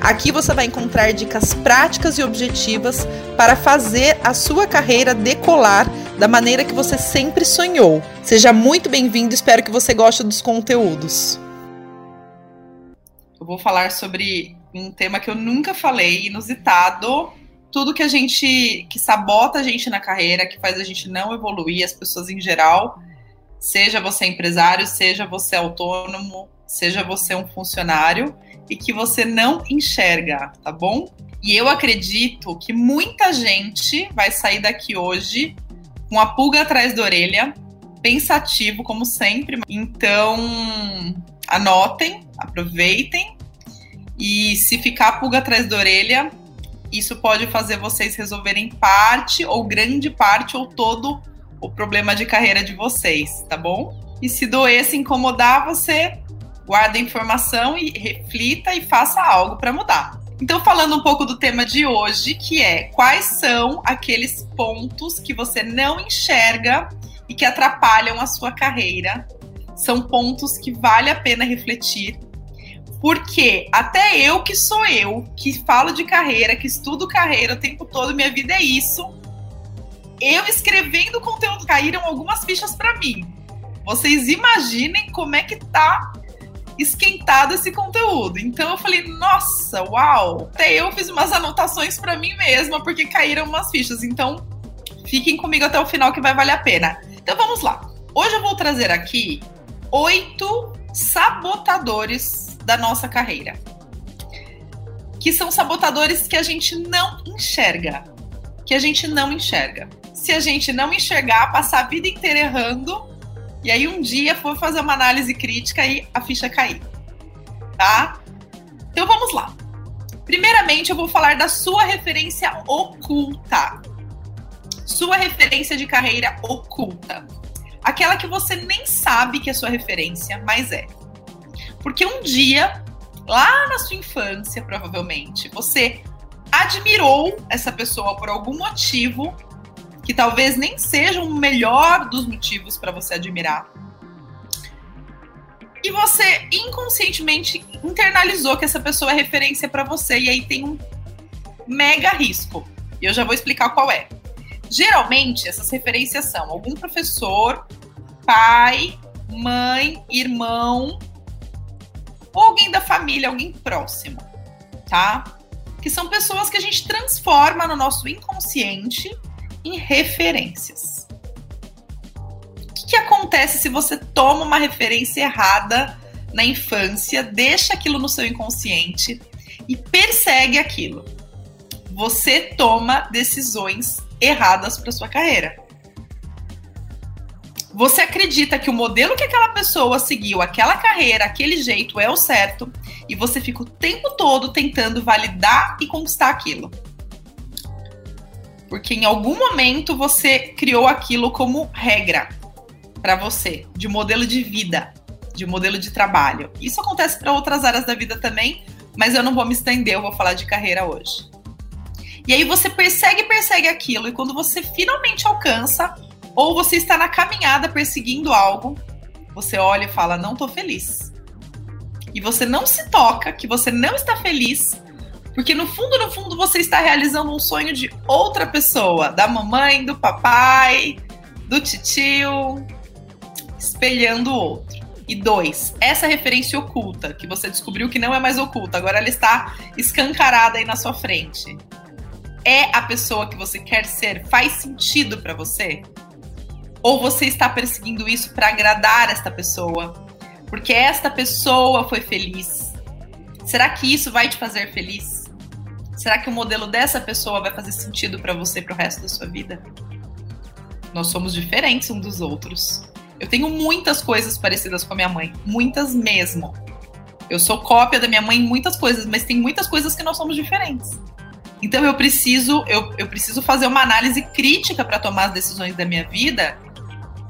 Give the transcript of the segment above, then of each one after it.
Aqui você vai encontrar dicas práticas e objetivas para fazer a sua carreira decolar da maneira que você sempre sonhou. Seja muito bem-vindo, espero que você goste dos conteúdos. Eu vou falar sobre um tema que eu nunca falei, inusitado, tudo que a gente que sabota a gente na carreira, que faz a gente não evoluir, as pessoas em geral, seja você empresário, seja você autônomo, seja você um funcionário e que você não enxerga, tá bom? E eu acredito que muita gente vai sair daqui hoje com a pulga atrás da orelha, pensativo, como sempre. Então, anotem, aproveitem. E se ficar a pulga atrás da orelha, isso pode fazer vocês resolverem parte, ou grande parte, ou todo o problema de carreira de vocês, tá bom? E se doer, se incomodar, você guarde a informação e reflita e faça algo para mudar. Então, falando um pouco do tema de hoje, que é quais são aqueles pontos que você não enxerga e que atrapalham a sua carreira. São pontos que vale a pena refletir. Porque até eu que sou eu, que falo de carreira, que estudo carreira o tempo todo, minha vida é isso. Eu escrevendo conteúdo caíram algumas fichas para mim. Vocês imaginem como é que tá esquentado esse conteúdo. Então eu falei, nossa, uau! Até eu fiz umas anotações para mim mesma, porque caíram umas fichas. Então fiquem comigo até o final que vai valer a pena. Então vamos lá. Hoje eu vou trazer aqui oito sabotadores da nossa carreira. Que são sabotadores que a gente não enxerga. Que a gente não enxerga. Se a gente não enxergar, passar a vida inteira errando, e aí um dia for fazer uma análise crítica e a ficha cair. Tá? Então vamos lá. Primeiramente, eu vou falar da sua referência oculta. Sua referência de carreira oculta. Aquela que você nem sabe que é sua referência, mas é. Porque um dia, lá na sua infância, provavelmente, você admirou essa pessoa por algum motivo que talvez nem seja o melhor dos motivos para você admirar. E você inconscientemente internalizou que essa pessoa é referência para você e aí tem um mega risco. E eu já vou explicar qual é. Geralmente essas referências são algum professor, pai, mãe, irmão ou alguém da família, alguém próximo, tá? Que são pessoas que a gente transforma no nosso inconsciente em referências. O que, que acontece se você toma uma referência errada na infância, deixa aquilo no seu inconsciente e persegue aquilo? Você toma decisões erradas para sua carreira. Você acredita que o modelo que aquela pessoa seguiu, aquela carreira, aquele jeito é o certo, e você fica o tempo todo tentando validar e conquistar aquilo. Porque em algum momento você criou aquilo como regra para você, de modelo de vida, de modelo de trabalho. Isso acontece para outras áreas da vida também, mas eu não vou me estender, eu vou falar de carreira hoje. E aí você persegue, persegue aquilo, e quando você finalmente alcança, ou você está na caminhada perseguindo algo, você olha e fala: Não estou feliz. E você não se toca que você não está feliz porque no fundo, no fundo, você está realizando um sonho de outra pessoa, da mamãe, do papai, do titio, espelhando o outro. E dois, essa referência oculta, que você descobriu que não é mais oculta, agora ela está escancarada aí na sua frente. É a pessoa que você quer ser? Faz sentido para você? Ou você está perseguindo isso para agradar esta pessoa? Porque esta pessoa foi feliz. Será que isso vai te fazer feliz? Será que o modelo dessa pessoa vai fazer sentido para você para o resto da sua vida? Nós somos diferentes uns dos outros. Eu tenho muitas coisas parecidas com a minha mãe, muitas mesmo. Eu sou cópia da minha mãe em muitas coisas, mas tem muitas coisas que nós somos diferentes. Então eu preciso, eu, eu preciso fazer uma análise crítica para tomar as decisões da minha vida,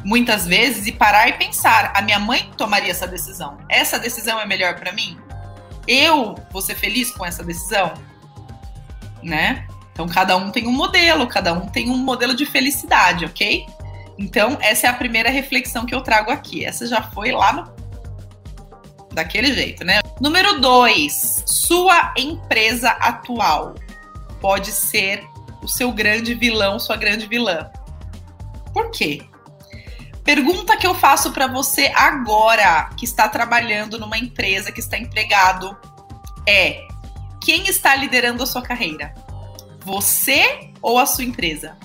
muitas vezes, e parar e pensar: a minha mãe tomaria essa decisão. Essa decisão é melhor para mim? Eu vou ser feliz com essa decisão? Né? Então cada um tem um modelo, cada um tem um modelo de felicidade, ok? Então essa é a primeira reflexão que eu trago aqui. Essa já foi lá no daquele jeito, né? Número dois, sua empresa atual pode ser o seu grande vilão, sua grande vilã. Por quê? Pergunta que eu faço para você agora, que está trabalhando numa empresa, que está empregado, é: quem está liderando a sua carreira? Você ou a sua empresa?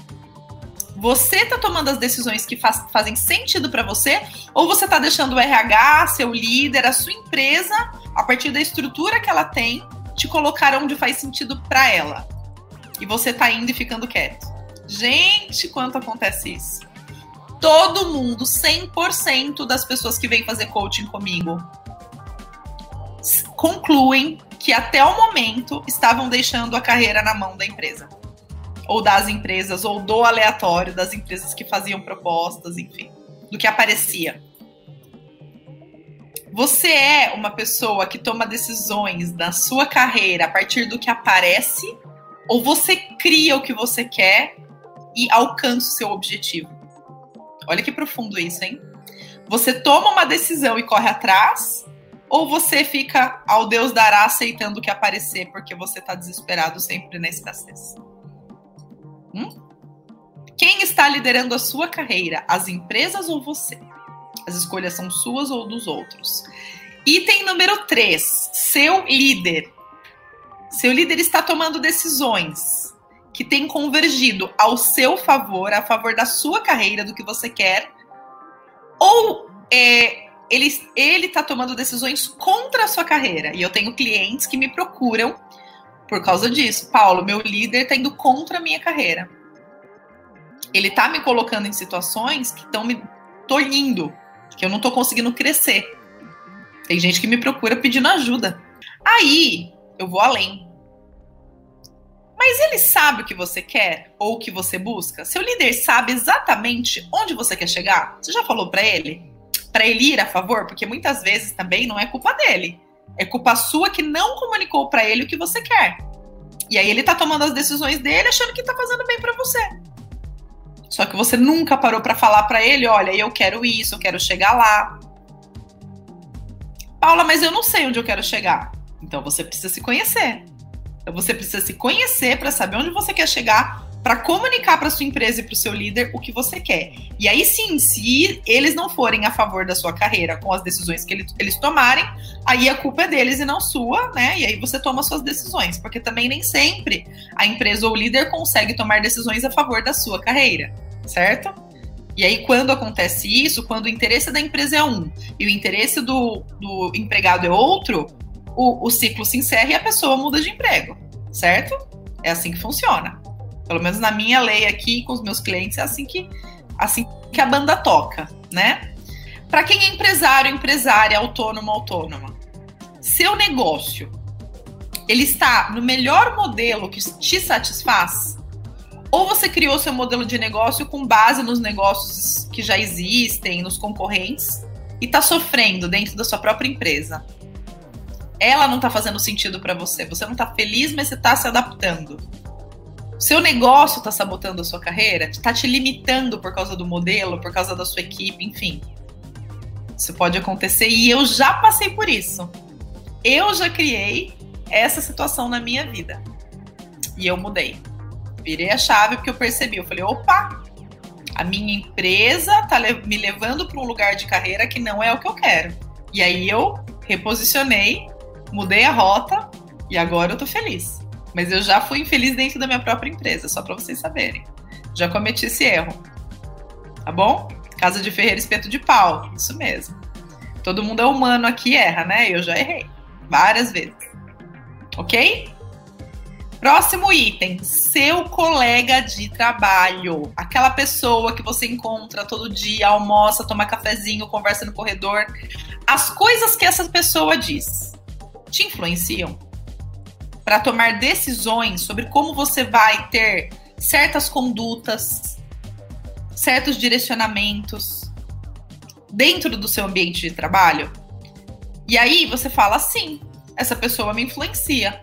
Você está tomando as decisões que faz, fazem sentido para você ou você está deixando o RH, seu líder, a sua empresa, a partir da estrutura que ela tem, te colocar onde faz sentido para ela? e você tá indo e ficando quieto. Gente, quanto acontece isso? Todo mundo, 100% das pessoas que vêm fazer coaching comigo, concluem que até o momento estavam deixando a carreira na mão da empresa. Ou das empresas, ou do aleatório, das empresas que faziam propostas, enfim, do que aparecia. Você é uma pessoa que toma decisões na sua carreira a partir do que aparece ou você cria o que você quer e alcança o seu objetivo. Olha que profundo isso, hein? Você toma uma decisão e corre atrás, ou você fica ao Deus dará aceitando o que aparecer porque você está desesperado sempre na escassez? Hum? Quem está liderando a sua carreira? As empresas ou você? As escolhas são suas ou dos outros? Item número 3, seu líder. Seu líder está tomando decisões que têm convergido ao seu favor, a favor da sua carreira, do que você quer, ou é, ele está tomando decisões contra a sua carreira. E eu tenho clientes que me procuram por causa disso. Paulo, meu líder está indo contra a minha carreira. Ele está me colocando em situações que estão me tolhindo, que eu não estou conseguindo crescer. Tem gente que me procura pedindo ajuda. Aí, eu vou além. Mas ele sabe o que você quer ou o que você busca? Seu líder sabe exatamente onde você quer chegar? Você já falou para ele? Para ele ir a favor? Porque muitas vezes também não é culpa dele. É culpa sua que não comunicou para ele o que você quer. E aí ele tá tomando as decisões dele achando que tá fazendo bem para você. Só que você nunca parou para falar para ele, olha, eu quero isso, eu quero chegar lá. Paula, mas eu não sei onde eu quero chegar. Então você precisa se conhecer. Então você precisa se conhecer para saber onde você quer chegar, para comunicar para sua empresa e para o seu líder o que você quer. E aí sim, se eles não forem a favor da sua carreira com as decisões que eles, tomarem, aí a culpa é deles e não sua, né? E aí você toma suas decisões, porque também nem sempre a empresa ou o líder consegue tomar decisões a favor da sua carreira, certo? E aí, quando acontece isso, quando o interesse da empresa é um e o interesse do, do empregado é outro, o, o ciclo se encerra e a pessoa muda de emprego, certo? É assim que funciona. Pelo menos na minha lei aqui com os meus clientes é assim que assim que a banda toca, né? Para quem é empresário, empresária, autônomo, autônoma, seu negócio ele está no melhor modelo que te satisfaz? Ou você criou seu modelo de negócio com base nos negócios que já existem, nos concorrentes, e está sofrendo dentro da sua própria empresa? ela não tá fazendo sentido para você. Você não tá feliz, mas você tá se adaptando. Seu negócio tá sabotando a sua carreira, tá te limitando por causa do modelo, por causa da sua equipe, enfim. Isso pode acontecer e eu já passei por isso. Eu já criei essa situação na minha vida. E eu mudei. Virei a chave porque eu percebi. Eu falei, opa, a minha empresa tá me levando para um lugar de carreira que não é o que eu quero. E aí eu reposicionei mudei a rota e agora eu tô feliz. Mas eu já fui infeliz dentro da minha própria empresa, só para vocês saberem. Já cometi esse erro. Tá bom? Casa de Ferreira espeto de pau, isso mesmo. Todo mundo é humano aqui erra, né? Eu já errei várias vezes. OK? Próximo item, seu colega de trabalho. Aquela pessoa que você encontra todo dia, almoça, toma cafezinho, conversa no corredor. As coisas que essa pessoa diz te influenciam? Para tomar decisões sobre como você vai ter certas condutas, certos direcionamentos dentro do seu ambiente de trabalho? E aí você fala sim, essa pessoa me influencia.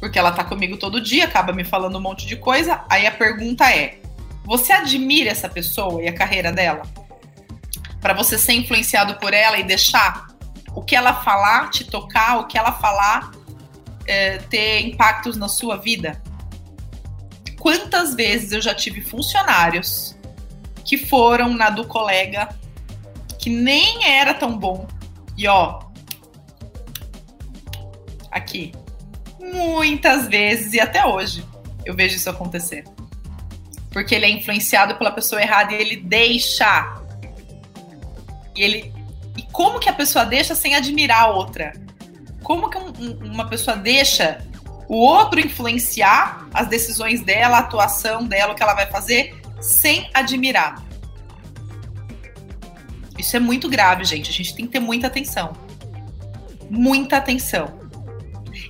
Porque ela tá comigo todo dia, acaba me falando um monte de coisa. Aí a pergunta é: você admira essa pessoa e a carreira dela? Para você ser influenciado por ela e deixar o que ela falar te tocar, o que ela falar é, ter impactos na sua vida? Quantas vezes eu já tive funcionários que foram na do colega que nem era tão bom e ó, aqui, muitas vezes e até hoje eu vejo isso acontecer. Porque ele é influenciado pela pessoa errada e ele deixa. E ele e como que a pessoa deixa sem admirar a outra? Como que um, uma pessoa deixa o outro influenciar as decisões dela, a atuação dela, o que ela vai fazer, sem admirar? Isso é muito grave, gente. A gente tem que ter muita atenção. Muita atenção.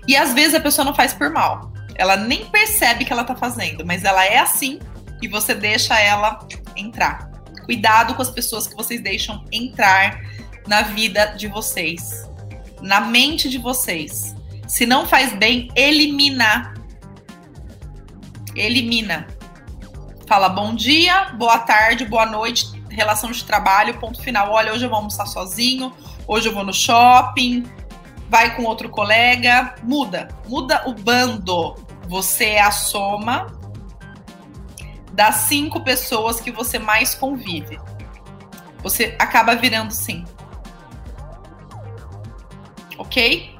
E às vezes a pessoa não faz por mal. Ela nem percebe que ela tá fazendo, mas ela é assim e você deixa ela entrar. Cuidado com as pessoas que vocês deixam entrar na vida de vocês, na mente de vocês. Se não faz bem, elimina. Elimina. Fala bom dia, boa tarde, boa noite, relação de trabalho, ponto final. Olha, hoje eu vou almoçar sozinho, hoje eu vou no shopping, vai com outro colega, muda, muda o bando. Você é a soma das cinco pessoas que você mais convive. Você acaba virando sim. Ok?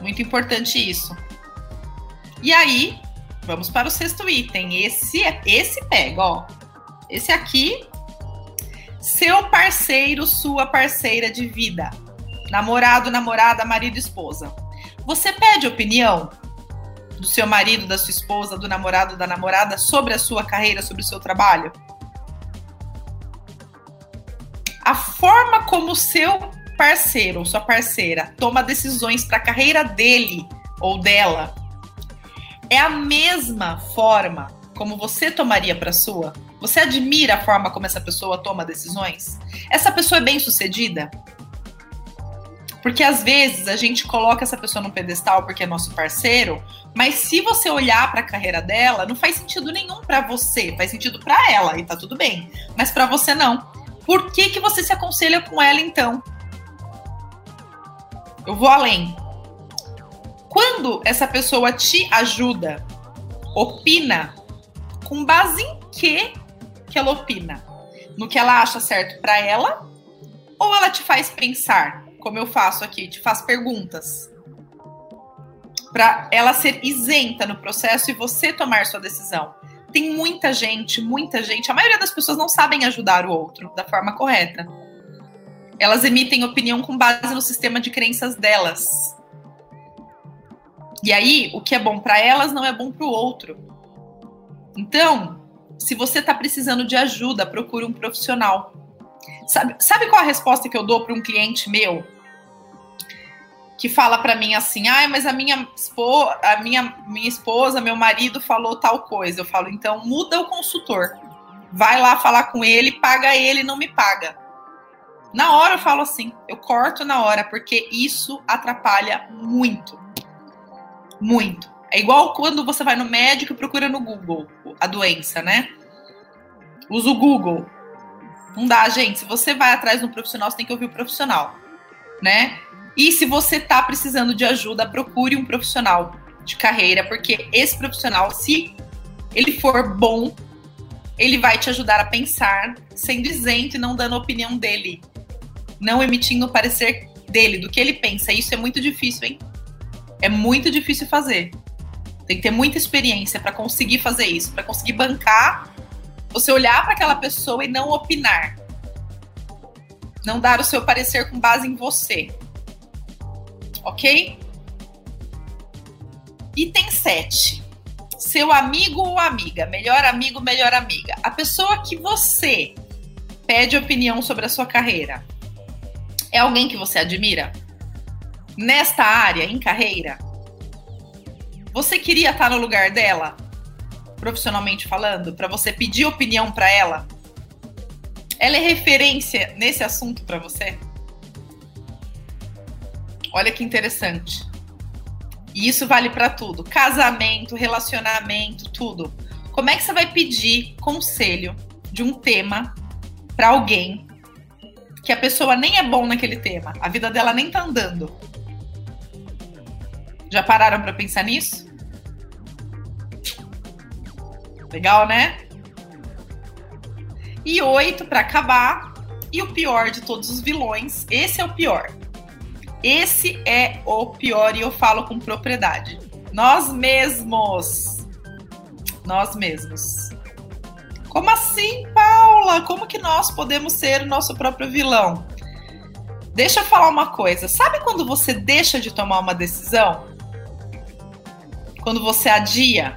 Muito importante isso. E aí, vamos para o sexto item. Esse, esse pega, ó. Esse aqui, seu parceiro, sua parceira de vida. Namorado, namorada, marido, esposa. Você pede opinião do seu marido, da sua esposa, do namorado, da namorada sobre a sua carreira, sobre o seu trabalho? A forma como o seu parceiro ou sua parceira toma decisões para a carreira dele ou dela é a mesma forma como você tomaria para sua? Você admira a forma como essa pessoa toma decisões? Essa pessoa é bem-sucedida? Porque às vezes a gente coloca essa pessoa no pedestal porque é nosso parceiro, mas se você olhar para a carreira dela, não faz sentido nenhum para você, faz sentido para ela e tá tudo bem, mas para você não. Por que que você se aconselha com ela então? Eu vou além. Quando essa pessoa te ajuda, opina, com base em que que ela opina? No que ela acha certo para ela? Ou ela te faz pensar, como eu faço aqui, te faz perguntas? Para ela ser isenta no processo e você tomar sua decisão. Tem muita gente, muita gente, a maioria das pessoas não sabem ajudar o outro da forma correta. Elas emitem opinião com base no sistema de crenças delas. E aí, o que é bom para elas não é bom para o outro. Então, se você está precisando de ajuda, procure um profissional. Sabe, sabe qual a resposta que eu dou para um cliente meu que fala para mim assim: "Ah, mas a minha a minha minha esposa, meu marido falou tal coisa". Eu falo: "Então muda o consultor. Vai lá falar com ele, paga ele, não me paga". Na hora eu falo assim, eu corto na hora, porque isso atrapalha muito. Muito. É igual quando você vai no médico e procura no Google a doença, né? Usa o Google. Não dá, gente. Se você vai atrás de um profissional, você tem que ouvir o profissional, né? E se você tá precisando de ajuda, procure um profissional de carreira, porque esse profissional, se ele for bom, ele vai te ajudar a pensar, sendo isento e não dando a opinião dele não emitindo o parecer dele, do que ele pensa. Isso é muito difícil, hein? É muito difícil fazer. Tem que ter muita experiência para conseguir fazer isso, para conseguir bancar, você olhar para aquela pessoa e não opinar. Não dar o seu parecer com base em você. Ok? Item 7. Seu amigo ou amiga, melhor amigo, melhor amiga. A pessoa que você pede opinião sobre a sua carreira é alguém que você admira? nesta área, em carreira? Você queria estar no lugar dela, profissionalmente falando, para você pedir opinião para ela? Ela é referência nesse assunto para você? Olha que interessante. E isso vale para tudo: casamento, relacionamento, tudo. Como é que você vai pedir conselho de um tema para alguém que a pessoa nem é bom naquele tema, a vida dela nem tá andando? Já pararam para pensar nisso? Legal, né? E oito para acabar. E o pior de todos os vilões, esse é o pior. Esse é o pior e eu falo com propriedade. Nós mesmos. Nós mesmos. Como assim, Como que nós podemos ser o nosso próprio vilão? Deixa eu falar uma coisa. Sabe quando você deixa de tomar uma decisão? Quando você adia?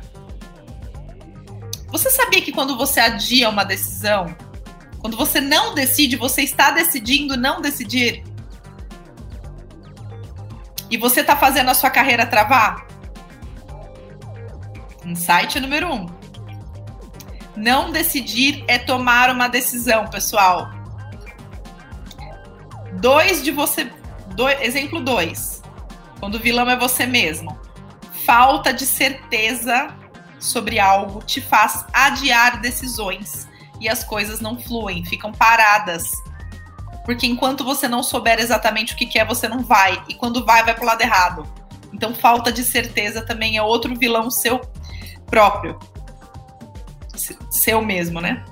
Você sabia que quando você adia uma decisão, quando você não decide, você está decidindo não decidir? E você está fazendo a sua carreira travar? Insight número um. Não decidir é tomar uma decisão, pessoal. Dois de você. Dois, exemplo dois. Quando o vilão é você mesmo. Falta de certeza sobre algo te faz adiar decisões e as coisas não fluem, ficam paradas. Porque enquanto você não souber exatamente o que quer, você não vai. E quando vai, vai pro lado errado. Então, falta de certeza também é outro vilão seu próprio. Seu mesmo, né?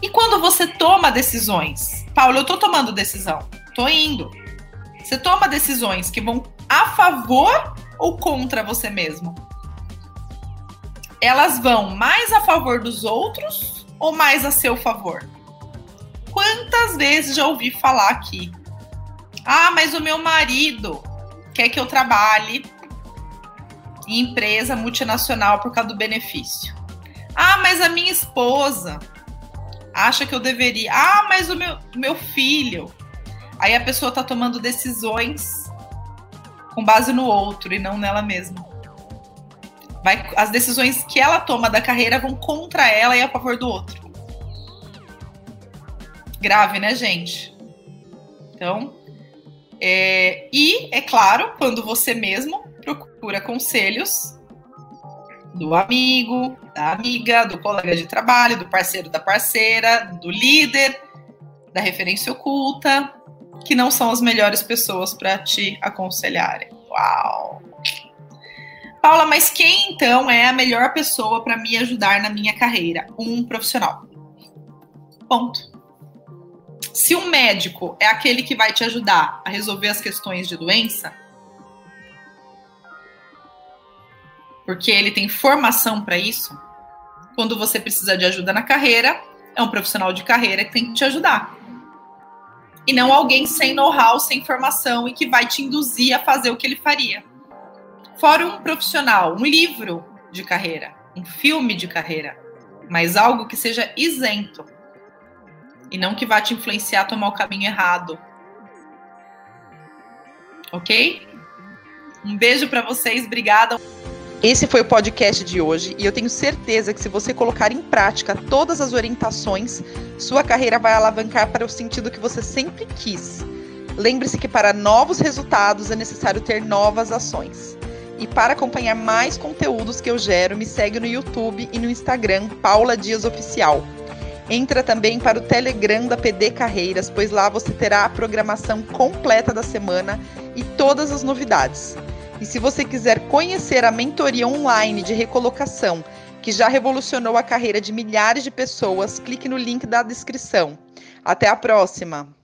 E quando você toma decisões? Paulo, eu tô tomando decisão. Tô indo. Você toma decisões que vão a favor ou contra você mesmo? Elas vão mais a favor dos outros ou mais a seu favor? Quantas vezes já ouvi falar aqui? Ah, mas o meu marido quer que eu trabalhe em empresa multinacional por causa do benefício. Ah, mas a minha esposa acha que eu deveria. Ah, mas o meu, meu filho. Aí a pessoa tá tomando decisões com base no outro e não nela mesma. Vai, as decisões que ela toma da carreira vão contra ela e a favor do outro. Grave, né, gente? Então, é, e é claro, quando você mesmo procura conselhos do amigo, da amiga, do colega de trabalho, do parceiro da parceira, do líder, da referência oculta, que não são as melhores pessoas para te aconselharem. Uau! Paula, mas quem então é a melhor pessoa para me ajudar na minha carreira? Um profissional. Ponto. Se um médico é aquele que vai te ajudar a resolver as questões de doença, porque ele tem formação para isso, quando você precisa de ajuda na carreira, é um profissional de carreira que tem que te ajudar e não alguém sem know-how, sem formação e que vai te induzir a fazer o que ele faria. Fora um profissional, um livro de carreira, um filme de carreira, mas algo que seja isento e não que vá te influenciar a tomar o caminho errado. Ok? Um beijo para vocês, obrigada. Esse foi o podcast de hoje e eu tenho certeza que se você colocar em prática todas as orientações, sua carreira vai alavancar para o sentido que você sempre quis. Lembre-se que para novos resultados é necessário ter novas ações. E para acompanhar mais conteúdos que eu gero, me segue no YouTube e no Instagram Paula Dias Oficial. Entra também para o Telegram da PD Carreiras, pois lá você terá a programação completa da semana e todas as novidades. E se você quiser conhecer a mentoria online de recolocação, que já revolucionou a carreira de milhares de pessoas, clique no link da descrição. Até a próxima!